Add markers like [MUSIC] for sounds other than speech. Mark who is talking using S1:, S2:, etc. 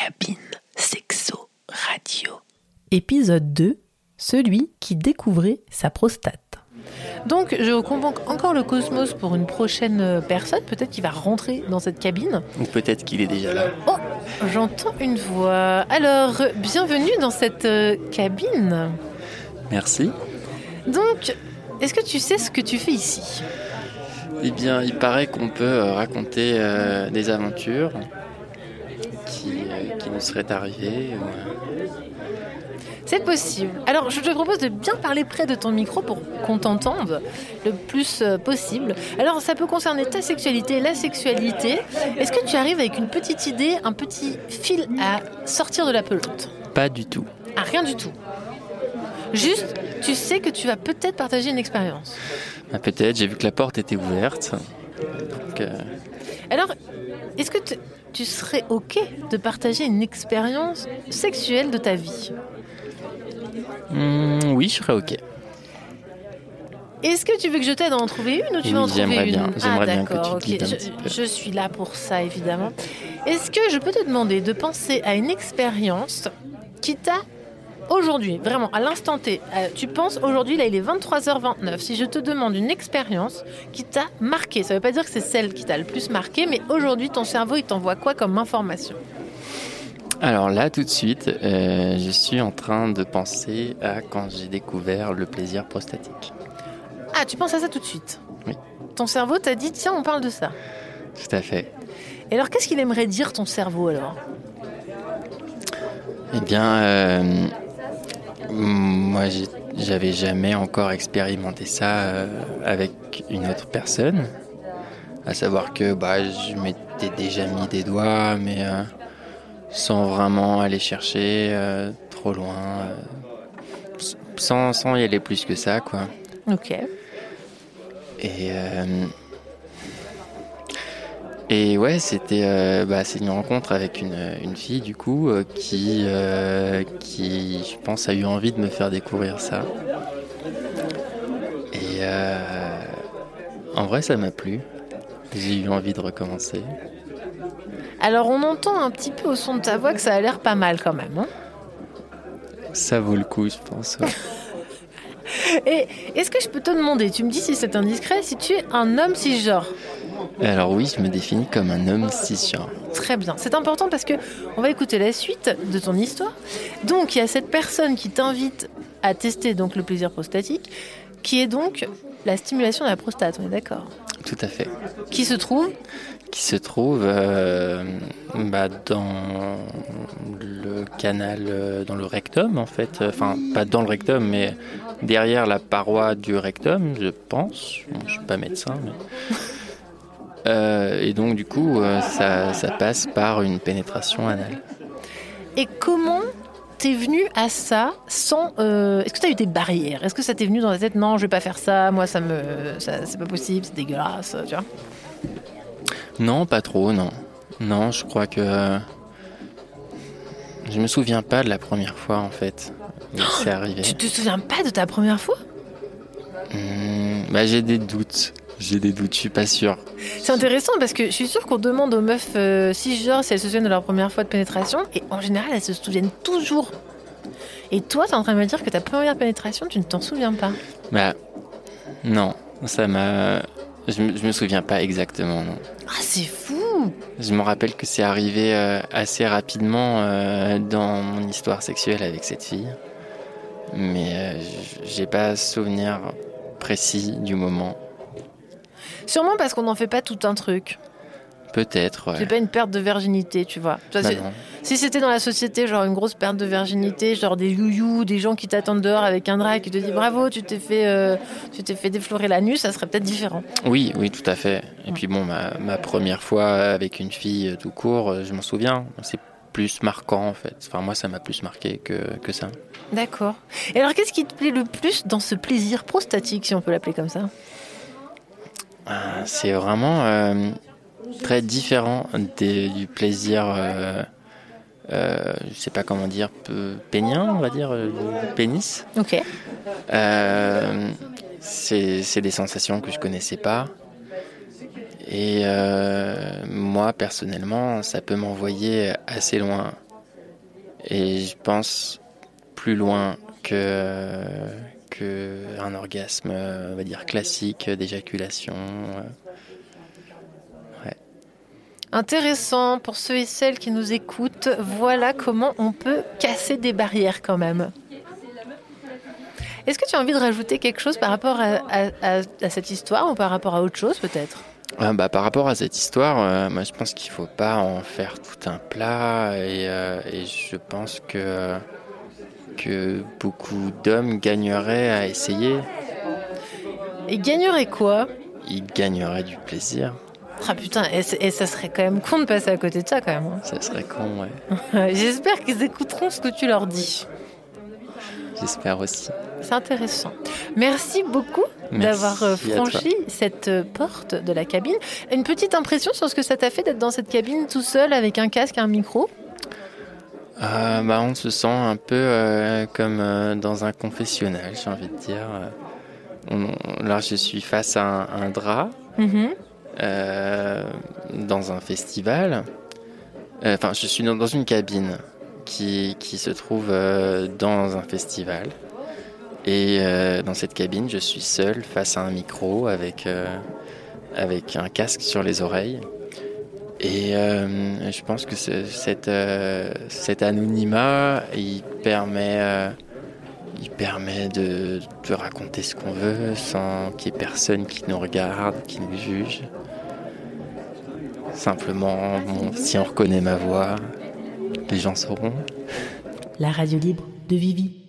S1: cabine sexo radio.
S2: Épisode 2 Celui qui découvrait sa prostate. Donc, je convoque encore le cosmos pour une prochaine personne, peut-être qui va rentrer dans cette cabine.
S3: Ou peut-être qu'il est déjà là.
S2: Oh, j'entends une voix. Alors, bienvenue dans cette euh, cabine.
S3: Merci.
S2: Donc, est-ce que tu sais ce que tu fais ici?
S3: Eh bien, il paraît qu'on peut euh, raconter euh, des aventures qui, euh, qui nous seraient arrivées. ou, euh,
S2: C'est possible. Alors, je te propose de bien parler près de ton micro pour qu'on t'entende le plus euh, possible. Alors, ça peut concerner ta sexualité, la sexualité. Est-ce que tu arrives avec une petite idée, un petit fil à sortir de la pelote?
S3: Pas du tout.
S2: Ah, rien du tout. Juste, tu sais que tu vas peut-être partager une expérience.
S3: Ah, peut-être, j'ai vu que la porte était ouverte. Donc, euh,
S2: Alors, est-ce que tu- tu serais OK de partager une expérience sexuelle de ta vie
S3: hmm, oui, je serais OK.
S2: Est-ce que tu veux que je t'aide à en trouver une ou tu
S3: Oui,
S2: veux en trouver une
S3: bien.
S2: Ah, d'accord, ok. je suis là pour ça, évidemment. Est-ce que je peux te demander de penser à une expérience qui t'a aujourd'hui, vraiment à l'instant T, euh, tu penses aujourd'hui, là il est 23h29, si je te demande une expérience qui t'a marqué, ça veut pas dire que c'est celle qui t'a le plus marqué, mais aujourd'hui ton cerveau il t'envoie quoi comme information?
S3: Alors là, tout de suite, euh, je suis en train de penser à quand j'ai découvert le plaisir prostatique.
S2: Ah, tu penses à ça tout de suite?
S3: Oui.
S2: Ton cerveau t'a dit, tiens, on parle de ça.
S3: Tout à fait.
S2: Et alors qu'est-ce qu'il aimerait dire ton cerveau alors?
S3: Eh bien, euh, moi, j'avais jamais encore expérimenté ça euh, avec une autre personne. À savoir que bah, je m'étais déjà mis des doigts, mais euh, sans vraiment aller chercher euh, trop loin, euh, sans, sans y aller plus que ça, quoi.
S2: Ok.
S3: Et, et ouais, c'était euh, bah, c'est une rencontre avec une, une fille du coup euh, qui, euh, qui, je pense, a eu envie de me faire découvrir ça. Et euh, en vrai, ça m'a plu. J'ai eu envie de recommencer.
S2: Alors on entend un petit peu au son de ta voix que ça a l'air pas mal quand même. hein.
S3: Ça vaut le coup, je pense. ouais. [LAUGHS] [LAUGHS]
S2: Et est-ce que je peux te demander, tu me dis si c'est indiscret, si tu es un homme cisgenre?
S3: Alors oui, je me définis comme un homme cisgenre.
S2: Très bien, c'est important parce que on va écouter la suite de ton histoire. Donc il y a cette personne qui t'invite à tester donc le plaisir prostatique, qui est donc la stimulation de la prostate, on est d'accord?
S3: Tout à fait.
S2: Qui se trouve?
S3: Qui se trouve euh, bah, dans le canal, euh, dans le rectum en fait. Enfin, pas dans le rectum, mais derrière la paroi du rectum, je pense. Bon, je suis pas médecin, mais. Euh, et donc, du coup, euh, ça, ça passe par une pénétration anale.
S2: Et comment t'es venu à ça sans... euh, Est-ce que t'as eu des barrières? Est-ce que ça t'est venu dans la tête Non, je vais pas faire ça, moi ça me... ça- c'est pas possible, c'est dégueulasse, tu vois?
S3: Non, pas trop, non. Non, je crois que. Je me souviens pas de la première fois en fait. où C'est arrivé.
S2: Tu te souviens pas de ta première fois?
S3: Hmm, bah, j'ai des doutes. J'ai des doutes, je suis pas sûr.
S2: C'est intéressant parce que je suis sûre qu'on demande aux meufs euh, cisgenres si elles se souviennent de leur première fois de pénétration et en général elles se souviennent toujours. Et toi, t'es en train de me dire que ta première pénétration, tu ne t'en souviens pas.
S3: Bah, non, ça m'a. Je, me- je me souviens pas exactement, non.
S2: Ah, c'est fou
S3: Je me rappelle que c'est arrivé euh, assez rapidement euh, dans mon histoire sexuelle avec cette fille. Mais euh, j'ai pas souvenir précis du moment.
S2: Sûrement parce qu'on n'en fait pas tout un truc.
S3: Peut-être,
S2: C'est
S3: ouais.
S2: pas une perte de virginité, tu vois.
S3: Bah
S2: c'est- si c'était dans la société, genre une grosse perte de virginité, genre des youyou, des gens qui t'attendent dehors avec un drap et qui te disent bravo, tu t'es fait, euh, tu t'es fait déflorer la nuit, ça serait peut-être différent.
S3: Oui, oui, tout à fait. Et puis bon, ma, ma première fois avec une fille euh, tout court, euh, je m'en souviens. C'est plus marquant en fait. Enfin, moi, ça m'a plus marqué que, que ça.
S2: D'accord. Et alors, qu'est-ce qui te plaît le plus dans ce plaisir prostatique, si on peut l'appeler comme ça?
S3: C'est vraiment euh, très différent des- du plaisir, euh, euh, je sais pas comment dire, pénien, on va dire, euh, pénis.
S2: Ok.
S3: Euh, c'est des sensations que je connaissais pas. Et moi, personnellement, ça peut m'envoyer assez loin. et je pense plus loin que, que un orgasme, on va dire classique d'éjaculation.
S2: Intéressant pour ceux et celles qui nous écoutent. Voilà comment on peut casser des barrières quand même. Est-ce que tu as envie de rajouter quelque chose par rapport à, cette histoire ou par rapport à autre chose peut-être?
S3: Ah, bah, Par rapport à cette histoire, euh, moi je pense qu'il ne faut pas en faire tout un plat et, euh, je pense que, que beaucoup d'hommes gagneraient à essayer.
S2: Et gagneraient quoi?
S3: Ils gagneraient du plaisir.
S2: Ah putain, et, ça serait quand même con de passer à côté de ça quand même. Hein.
S3: Ça serait con, ouais. [LAUGHS]
S2: J'espère qu'ils écouteront ce que tu leur dis.
S3: J'espère aussi.
S2: C'est intéressant. Merci beaucoup d'avoir euh, franchi cette euh, porte de la cabine. Une petite impression sur ce que ça t'a fait d'être dans cette cabine tout seul avec un casque et un micro?
S3: Euh, bah, On se sent un peu comme dans un confessionnal, j'ai envie de dire. là, je suis face à un, drap mm-hmm. dans un festival. Enfin, je suis dans une cabine qui, qui se trouve dans un festival. Et euh, dans cette cabine, je suis seul face à un micro avec, euh, avec un casque sur les oreilles. Et euh, je pense que cette, cet anonymat, il permet, il permet de, de raconter ce qu'on veut sans qu'il y ait personne qui nous regarde, qui nous juge. Simplement, si on reconnaît ma voix, les gens sauront.
S1: La radio libre de Vivi.